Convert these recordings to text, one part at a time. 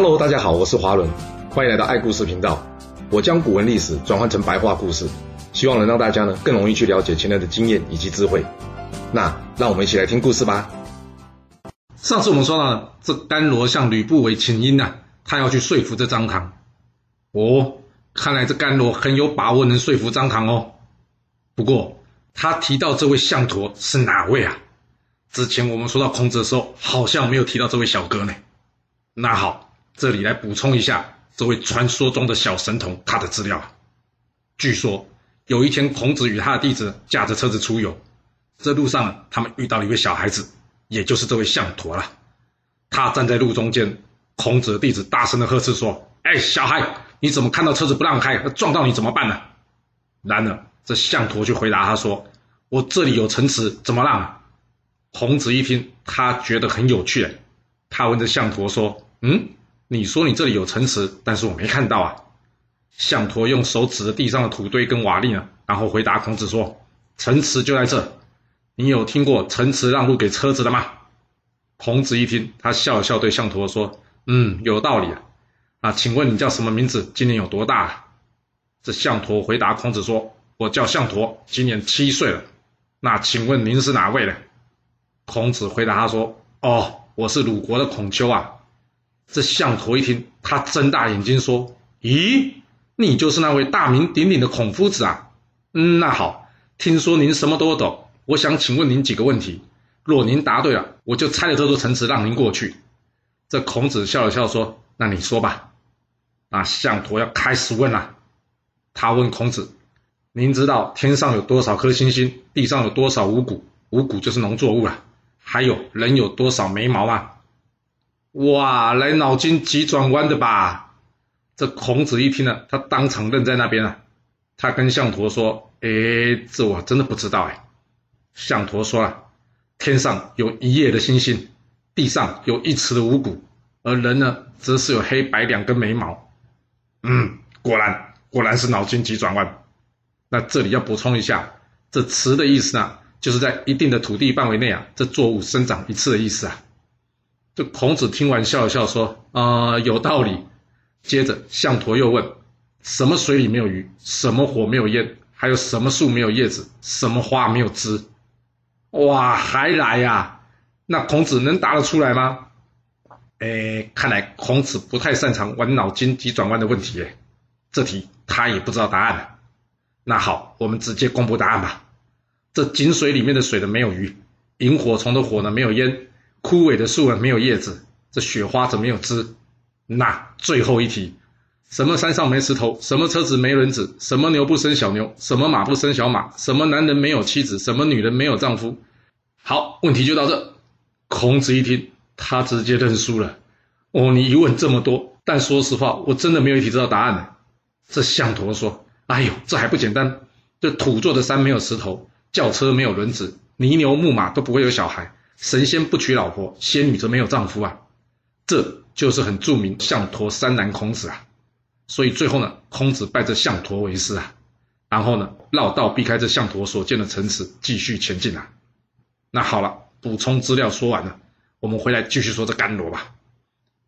Hello，大家好，我是华伦，欢迎来到爱故事频道。我将古文历史转换成白话故事，希望能让大家呢更容易去了解前人的经验以及智慧。那让我们一起来听故事吧。上次我们说到，这甘罗向吕不韦请缨啊，他要去说服这张唐。哦，看来这甘罗很有把握能说服张唐哦。不过他提到这位相陀是哪位啊？之前我们说到孔子的时候，好像没有提到这位小哥呢。那好，这里来补充一下这位传说中的小神童他的资料。据说有一天，孔子与他的弟子驾着车子出游，这路上他们遇到了一位小孩子，也就是这位项佗了。他站在路中间，孔子的弟子大声的呵斥说：“哎，小孩，你怎么看到车子不让开，撞到你怎么办呢？”然而这项佗却回答他说：“我这里有城池，怎么让？”孔子一听，他觉得很有趣，他问着项佗说：“嗯，你说你这里有城池，但是我没看到啊。”相佗用手指着地上的土堆跟瓦砾呢，然后回答孔子说：“城池就在这。你有听过城池让路给车子的吗？”孔子一听，他笑了笑，对相佗说：“嗯，有道理啊。啊，请问你叫什么名字？今年有多大啊？”这相佗回答孔子说：“我叫相佗，今年七岁了。那请问您是哪位呢？”孔子回答他说：“哦，我是鲁国的孔丘啊。”这项佗一听，他睁大眼睛说：“咦，你就是那位大名鼎鼎的孔夫子啊？嗯，那好，听说您什么都懂，我想请问您几个问题。若您答对了，我就拆了这座城池让您过去。”这孔子笑了笑说：“那你说吧。”那项佗要开始问了，他问孔子：“您知道天上有多少颗星星？地上有多少五谷？五谷就是农作物啊。”还有人有多少眉毛啊？哇，来脑筋急转弯的吧？这孔子一听呢，他当场愣在那边了。他跟项佗说：“哎，这我真的不知道哎。”项佗说了：“天上有一夜的星星，地上有一池的五谷，而人呢，则是有黑白两根眉毛。”嗯，果然果然是脑筋急转弯。那这里要补充一下，这池的意思呢？就是在一定的土地范围内啊，这作物生长一次的意思啊。这孔子听完笑了笑说：“啊、有道理。”接着项佗又问：“什么水里没有鱼？什么火没有烟？还有什么树没有叶子？什么花没有枝？”哇，还来呀、那孔子能答得出来吗？哎，看来孔子不太擅长玩脑筋急转弯的问题耶。这题他也不知道答案。那好，我们直接公布答案吧。这井水里面的水呢，没有鱼；萤火虫的火呢，没有烟；枯萎的树啊，没有叶子；这雪花怎么有枝？那最后一题，什么山上没石头？什么车子没轮子？什么牛不生小牛？什么马不生小马？什么男人没有妻子？什么女人没有丈夫？好，问题就到这。孔子一听，他直接认输了。哦，你一问这么多，但说实话，我真的没有一题知道答案呢。这项佗说：“哎呦，这还不简单？这土做的山没有石头。”轿车没有轮子，泥牛木马都不会有小孩，神仙不娶老婆，仙女则没有丈夫啊，这就是很著名项佗三难孔子啊。所以最后呢，孔子拜这项佗为师啊，然后呢，绕道避开这项佗所建的城池，继续前进啊。那好了，补充资料说完了，我们回来继续说这甘罗吧。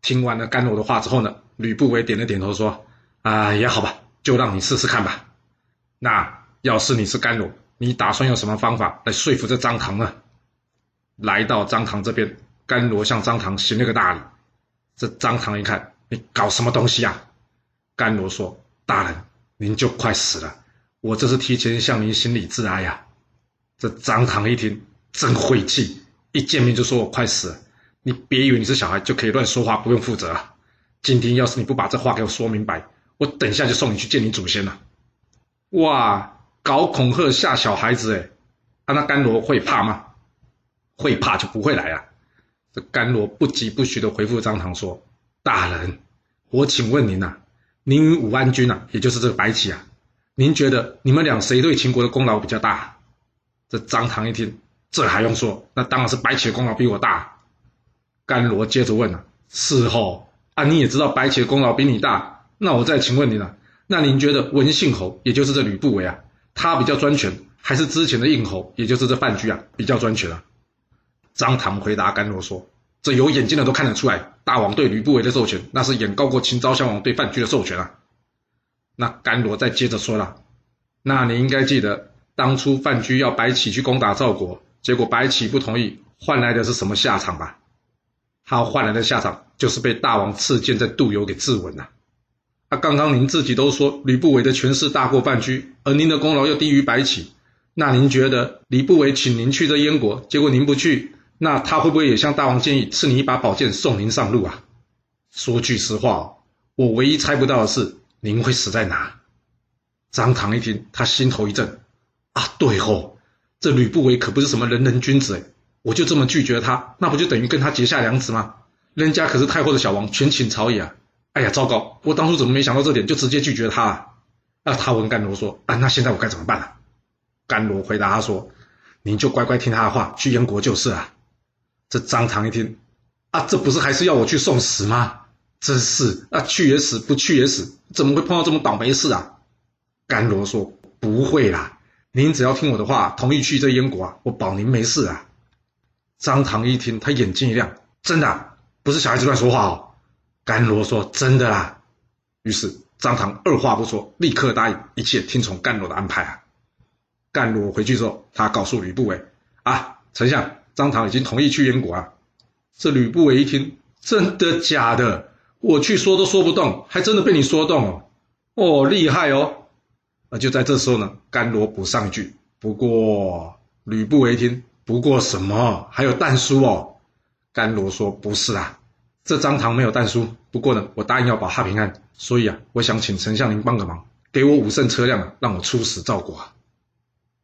听完了甘罗的话之后呢，吕不韦点了点头说：“啊，也好吧，就让你试试看吧。那要是你是甘罗。”你打算用什么方法来说服这张唐呢？来到张唐这边，甘罗向张唐行了个大礼。这张唐一看，你搞什么东西啊？甘罗说：“大人，您就快死了，我这是提前向您行礼致哀呀。”这张唐一听，真晦气，一见面就说我快死了。你别以为你是小孩就可以乱说话，不用负责啊。今天要是你不把这话给我说明白，我等一下就送你去见你祖先了。哇！搞恐吓吓小孩子，哎，啊，那甘罗会怕吗？会怕就不会来啊。这甘罗不疾不徐地回复张唐说：“大人，我请问您呐，您与武安君呐，也就是这个白起啊，您觉得你们俩谁对秦国的功劳比较大？”这张唐一听，这还用说？那当然是白起的功劳比我大。甘罗接着问啊：“是后啊，你也知道白起的功劳比你大，那我再请问你了，那您觉得文信侯，也就是这吕不韦啊？”他比较专权，还是之前的应侯，也就是这范雎啊，比较专权啊？张唐回答甘罗说：“这有眼睛的都看得出来，大王对吕不韦的授权，那是远高过秦昭襄王对范雎的授权啊。那甘罗再接着说了，那你应该记得，当初范雎要白起去攻打赵国，结果白起不同意，换来的是什么下场吧？他换来的下场就是被大王赐剑在肚疣给自刎了。那刚刚您自己都说吕不韦的权势大过范雎，而您的功劳又低于白起，那您觉得吕不韦请您去这燕国，结果您不去，那他会不会也向大王建议赐你一把宝剑送您上路啊？说句实话，我唯一猜不到的是您会死在哪。张唐一听，他心头一震，啊，对吼，这吕不韦可不是什么仁人君子诶我就这么拒绝他，那不就等于跟他结下梁子吗？人家可是太后的小王，权倾朝野啊！哎呀，糟糕！我当初怎么没想到这点，就直接拒绝他啊？那他问甘罗说：“啊，那现在我该怎么办啊？”甘罗回答他说：“您就乖乖听他的话，去燕国就是了。”这张唐一听，啊，这不是还是要我去送死吗？真是啊，去也死，不去也死，怎么会碰到这么倒霉事啊？甘罗说：“不会啦，您只要听我的话，同意去这燕国啊，我保您没事啊。”张唐一听，他眼睛一亮，真的，不是小孩子乱说话哦。甘罗说：“真的啦。”于是张唐二话不说，立刻答应一切听从甘罗的安排啊。甘罗回去之后，他告诉吕不韦：“啊，丞相，张唐已经同意去燕国啊。”这吕不韦一听，真的假的？我去说都说不动，还真的被你说动哦。哦，厉害哦。啊就在这时候呢，甘罗补上一句：“不过，吕不韦一听。”不过什么？还有但书哦？甘罗说：“不是啊，这张唐没有但书。不过呢，我答应要保他平安，所以啊，我想请丞相您帮个忙，给我五乘车辆，让我出使赵国啊。”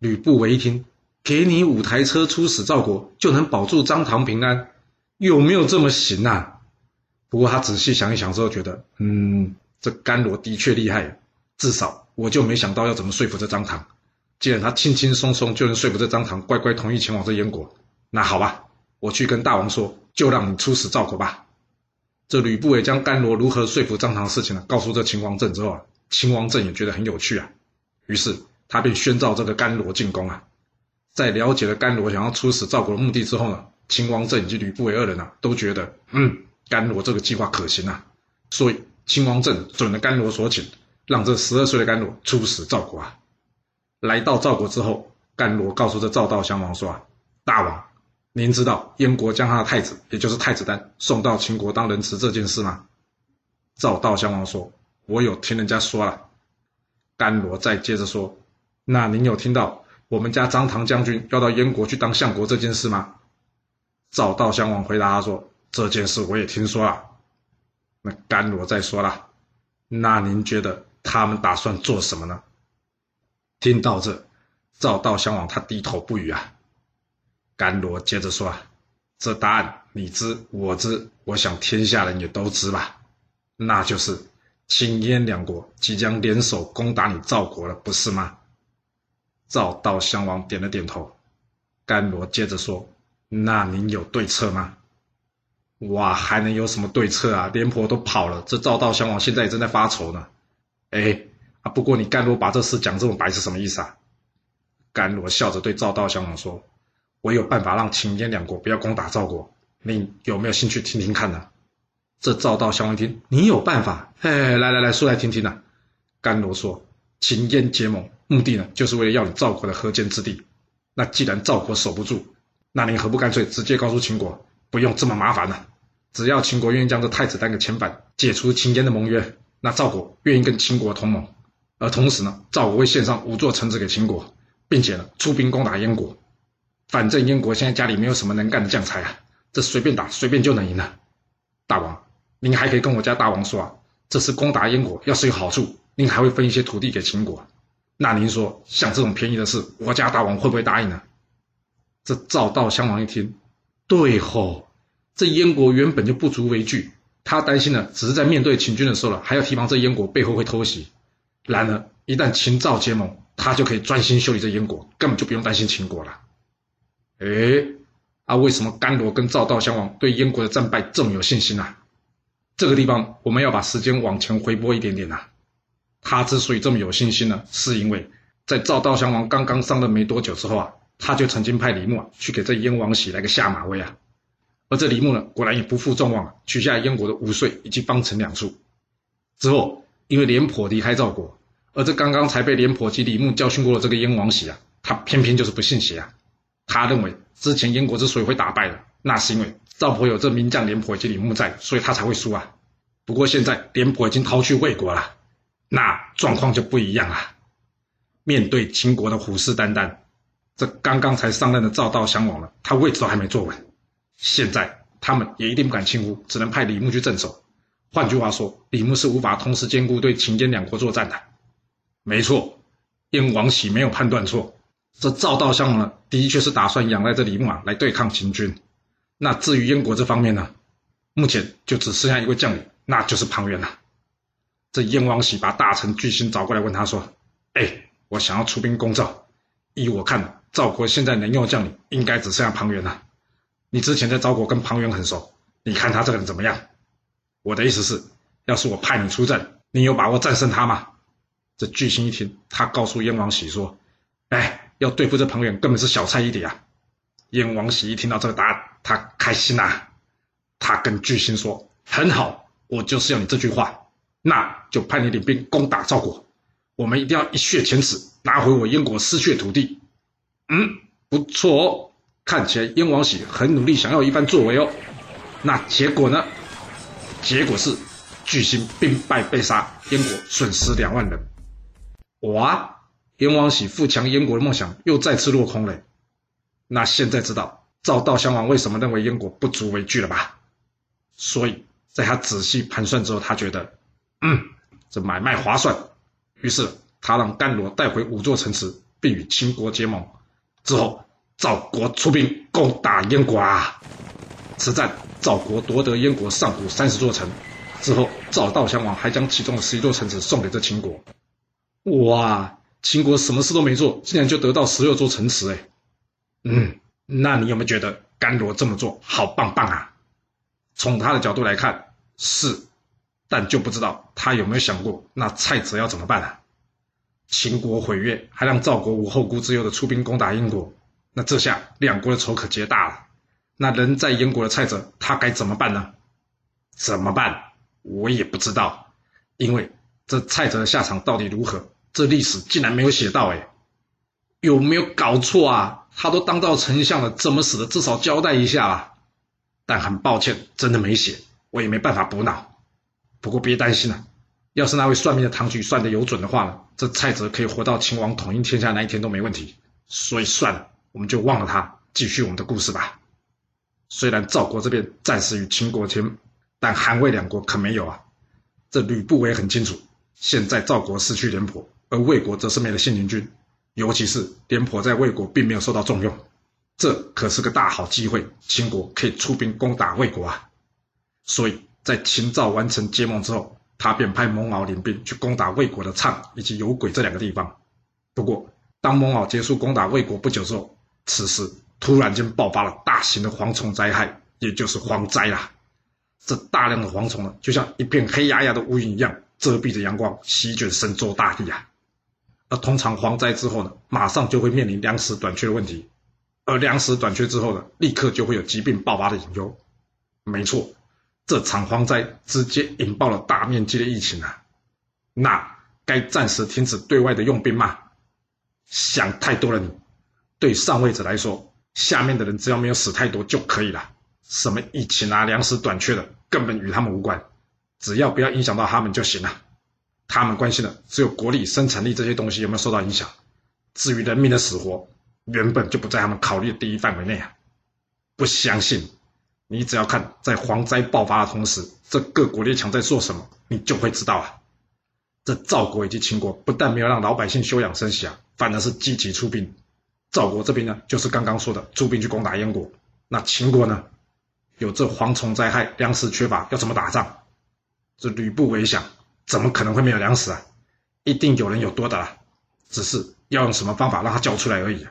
吕不韦一听，给你五台车出使赵国，就能保住张唐平安，有没有这么行啊？不过他仔细想一想之后，觉得，嗯，这甘罗的确厉害，至少我就没想到要怎么说服这张唐。既然他轻轻松松就能说服这张唐乖乖同意前往这燕国，那好吧，我去跟大王说，就让你出使赵国吧。这吕不韦将甘罗如何说服张唐的事情呢，告诉这秦王政之后啊，秦王政也觉得很有趣啊，于是他便宣召这个甘罗进宫啊。在了解了甘罗想要出使赵国的目的之后呢，秦王政以及吕不韦二人啊都觉得，嗯，甘罗这个计划可行啊，所以秦王政准了甘罗所请，让这十二岁的甘罗出使赵国啊。来到赵国之后，甘罗告诉这赵悼襄王说：“啊，大王，您知道燕国将他的太子，也就是太子丹，送到秦国当人质这件事吗？”赵悼襄王说：“我有听人家说了。”甘罗再接着说：“那您有听到我们家张唐将军要到燕国去当相国这件事吗？”赵悼襄王回答他说：“这件事我也听说了。”那甘罗再说了：“那您觉得他们打算做什么呢？”听到这，赵悼襄王他低头不语啊。甘罗接着说啊：“这答案你知我知，我想天下人也都知吧？那就是秦燕两国即将联手攻打你赵国了，不是吗？”赵悼襄王点了点头。甘罗接着说：“那您有对策吗？”哇，还能有什么对策啊？廉颇都跑了，这赵悼襄王现在也正在发愁呢。哎。啊！不过你甘罗把这事讲这么白是什么意思啊？甘罗笑着对赵悼襄王说：“我有办法让秦燕两国不要攻打赵国，你有没有兴趣听听看呢？”这赵悼襄王听，你有办法？嘿，来来来说来听听呐、啊。甘罗说：“秦燕结盟，目的呢，就是为了要你赵国的河间之地。那既然赵国守不住，那你何不干脆直接告诉秦国，不用这么麻烦呢？只要秦国愿意将这太子丹给遣返，解除秦燕的盟约，那赵国愿意跟秦国同盟。”而同时呢，赵国会献上五座城池给秦国，并且呢，出兵攻打燕国。反正燕国现在家里没有什么能干的将才啊，这随便打随便就能赢了。大王，您还可以跟我家大王说啊，这次攻打燕国要是有好处，您还会分一些土地给秦国。那您说，像这种便宜的事，我家大王会不会答应呢？这赵悼襄王一听，对吼，这燕国原本就不足为惧，他担心呢，只是在面对秦军的时候了，还要提防这燕国背后会偷袭。然而，一旦秦赵结盟，他就可以专心修理这燕国，根本就不用担心秦国了。哎，啊，为什么甘罗跟赵悼襄王对燕国的战败这么有信心呢？这个地方我们要把时间往前回拨一点点呐。他之所以这么有信心呢，是因为在赵悼襄王刚刚上任没多久之后啊，他就曾经派李牧啊去给这燕王喜来个下马威啊。而这李牧呢，果然也不负众望，取下燕国的五岁以及方城两处。之后，因为廉颇离开赵国，而这刚刚才被廉颇及李牧教训过的这个燕王喜啊，他偏偏就是不信邪啊。他认为之前燕国之所以会打败了，那是因为赵国有这名将廉颇及李牧在，所以他才会输啊。不过现在廉颇已经逃去魏国了，那状况就不一样了。面对秦国的虎视眈眈，这刚刚才上任的赵悼襄王了，他位置都还没坐稳。现在他们也一定不敢轻忽，只能派李牧去镇守。换句话说，李牧是无法同时兼顾对秦燕两国作战的。没错，燕王喜没有判断错，这赵悼襄王呢，的确是打算仰赖这李牧啊来对抗秦军。那至于燕国这方面呢，目前就只剩下一位将领，那就是庞元了。这燕王喜把大臣巨星找过来，问他说：“哎，我想要出兵攻赵，依我看，赵国现在能用将领，应该只剩下庞元了。”你之前在赵国跟庞元很熟，你看他这个人怎么样？我的意思是，要是我派你出战，你有把握战胜他吗？这巨星一听，他告诉燕王喜说：“哎，要对付这庞元，根本是小菜一碟啊！”燕王喜一听到这个答案，他开心呐、啊，他跟巨星说：“很好，我就是要你这句话，那就派你领兵攻打赵国，我们一定要一雪前耻，拿回我燕国失去的土地。”嗯，不错哦。看起来燕王喜很努力，想要一番作为哦。那结果呢？结果是巨星兵败被杀，燕国损失两万人。哇！燕王喜富强燕国的梦想又再次落空了。那现在知道赵悼襄王为什么认为燕国不足为惧了吧？所以在他仔细盘算之后，他觉得，嗯，这买卖划算。于是他让甘罗带回五座城池，并与秦国结盟。之后。赵国出兵攻打燕国啊！此战赵国夺得燕国上古三十座城，之后赵悼襄王还将其中的十一座城池送给这秦国。哇！秦国什么事都没做，竟然就得到十六座城池哎！嗯，那你有没有觉得甘罗这么做好棒棒啊？从他的角度来看是，但就不知道他有没有想过那蔡泽要怎么办啊？秦国毁约，还让赵国无后顾之忧的出兵攻打燕国。那这下两国的仇可结大了。那人在燕国的蔡泽，他该怎么办呢？怎么办？我也不知道，因为这蔡泽的下场到底如何，这历史竟然没有写到。哎，有没有搞错啊？他都当到丞相了，怎么死的？至少交代一下啊！但很抱歉，真的没写，我也没办法补脑。不过别担心了，要是那位算命的唐举算得有准的话呢，这蔡泽可以活到秦王统一天下那一天都没问题。所以算了。我们就忘了他，继续我们的故事吧。虽然赵国这边暂时与秦国签，但韩魏两国可没有啊。这吕不韦很清楚，现在赵国失去廉颇，而魏国则是没了信陵君，尤其是廉颇在魏国并没有受到重用，这可是个大好机会，秦国可以出兵攻打魏国啊。所以在秦赵完成结盟之后，他便派蒙骜领兵去攻打魏国的畅以及有轨这两个地方。不过，当蒙骜结束攻打魏国不久之后，此时突然间爆发了大型的蝗虫灾害，也就是蝗灾啦。这大量的蝗虫呢，就像一片黑压压的乌云一样，遮蔽着阳光，席卷神州大地啊。而通常蝗灾之后呢，马上就会面临粮食短缺的问题，而粮食短缺之后呢，立刻就会有疾病爆发的隐忧。没错，这场蝗灾直接引爆了大面积的疫情啊。那该暂时停止对外的用兵吗？想太多了你。对上位者来说，下面的人只要没有死太多就可以了。什么疫情啊、粮食短缺的，根本与他们无关，只要不要影响到他们就行了。他们关心的只有国力、生产力这些东西有没有受到影响。至于人民的死活，原本就不在他们考虑的第一范围内啊。不相信？你只要看在蝗灾爆发的同时，这各国列强在做什么，你就会知道啊。这赵国以及秦国不但没有让老百姓休养生息啊，反而是积极出兵。赵国这边呢，就是刚刚说的出兵去攻打燕国。那秦国呢，有这蝗虫灾害，粮食缺乏，要怎么打仗？这吕不韦想，怎么可能会没有粮食啊？一定有人有多的啦，只是要用什么方法让他交出来而已。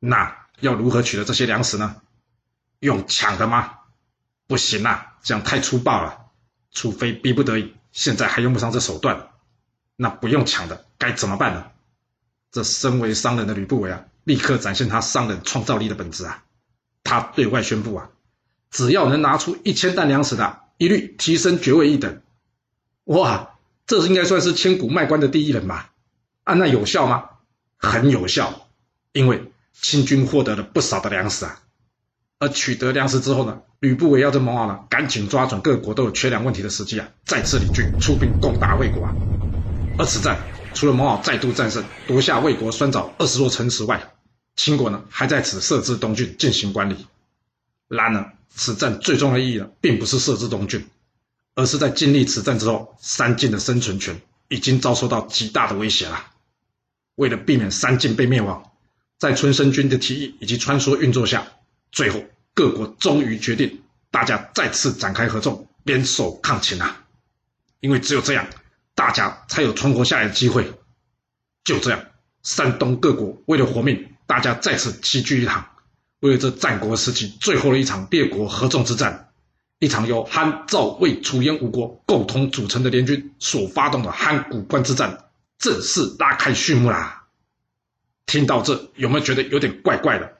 那要如何取得这些粮食呢？用抢的吗？不行啊，这样太粗暴了。除非逼不得已，现在还用不上这手段。那不用抢的该怎么办呢？这身为商人的吕不韦啊。立刻展现他商人创造力的本质啊！他对外宣布啊，只要能拿出一千担粮食的，一律提升爵位一等。哇，这应该算是千古卖官的第一人吧？啊，那有效吗？很有效，因为清军获得了不少的粮食啊。而取得粮食之后呢，吕不韦要这蒙驔呢，赶紧抓准各国都有缺粮问题的时机啊，再次领军出兵攻打魏国啊。而此战除了蒙驔再度战胜，夺下魏国酸枣二十座城池外，秦国呢还在此设置东郡进行管理。然而，此战最重要的意义呢，并不是设置东郡，而是在经历此战之后，三晋的生存权已经遭受到极大的威胁了。为了避免三晋被灭亡，在春申君的提议以及穿梭运作下，最后。各国终于决定，大家再次展开合纵，联手抗秦啊！因为只有这样，大家才有存活下来的机会。就这样，山东各国为了活命，大家再次齐聚一堂，为了这战国时期最后的一场列国合纵之战，一场由韩、赵、魏、楚、燕五国共同组成的联军所发动的函谷关之战，正式拉开序幕啦！听到这，有没有觉得有点怪怪的？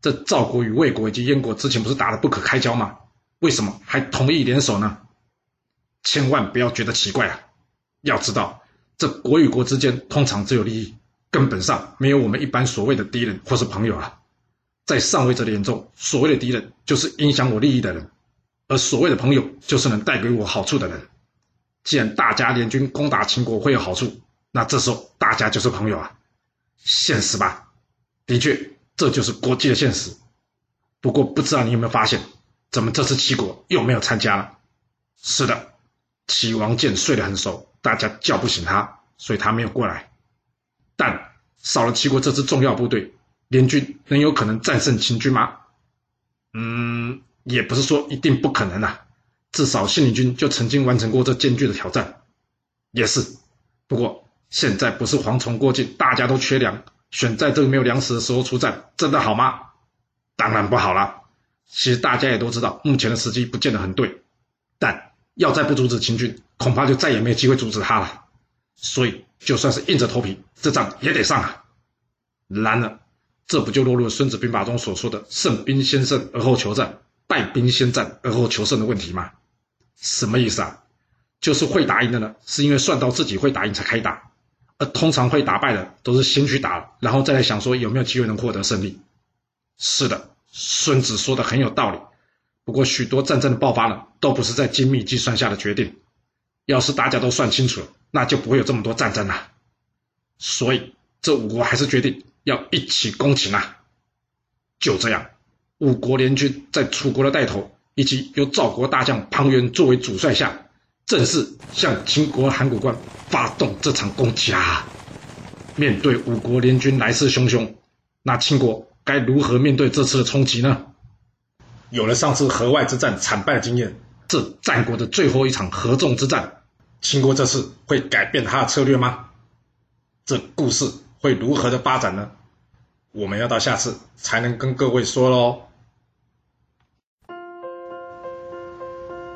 这赵国与魏国以及燕国之前不是打得不可开交吗？为什么还同意联手呢？千万不要觉得奇怪啊！要知道，这国与国之间通常只有利益，根本上没有我们一般所谓的敌人或是朋友啊。在上位者的眼中，所谓的敌人就是影响我利益的人，而所谓的朋友就是能带给我好处的人。既然大家联军攻打秦国会有好处，那这时候大家就是朋友啊，现实吧？的确。这就是国际的现实。不过不知道你有没有发现，怎么这次齐国又没有参加了？是的，齐王建睡得很熟，大家叫不醒他，所以他没有过来。但少了齐国这支重要部队，联军能有可能战胜秦军吗？嗯，也不是说一定不可能啊。至少信陵君就曾经完成过这艰巨的挑战。也是，不过现在不是蝗虫过境，大家都缺粮。选在这个没有粮食的时候出战，真的好吗？当然不好了。其实大家也都知道，目前的时机不见得很对。但要再不阻止秦军，恐怕就再也没有机会阻止他了。所以，就算是硬着头皮，这仗也得上啊。然而，这不就落入了《孙子兵法》中所说的“胜兵先胜而后求战，败兵先战而后求胜”的问题吗？什么意思啊？就是会打赢的呢，是因为算到自己会打赢才开打。而通常会打败的，都是先去打了，然后再来想说有没有机会能获得胜利。是的，孙子说的很有道理。不过许多战争的爆发呢，都不是在精密计算下的决定。要是大家都算清楚了，那就不会有这么多战争了。所以这五国还是决定要一起攻秦啊。就这样，五国联军在楚国的带头，以及由赵国大将庞元作为主帅下。正式向秦国函谷关发动这场攻击啊！面对五国联军来势汹汹，那秦国该如何面对这次的冲击呢？有了上次河外之战惨败的经验，这战国的最后一场合纵之战，秦国这次会改变他的策略吗？这故事会如何的发展呢？我们要到下次才能跟各位说喽。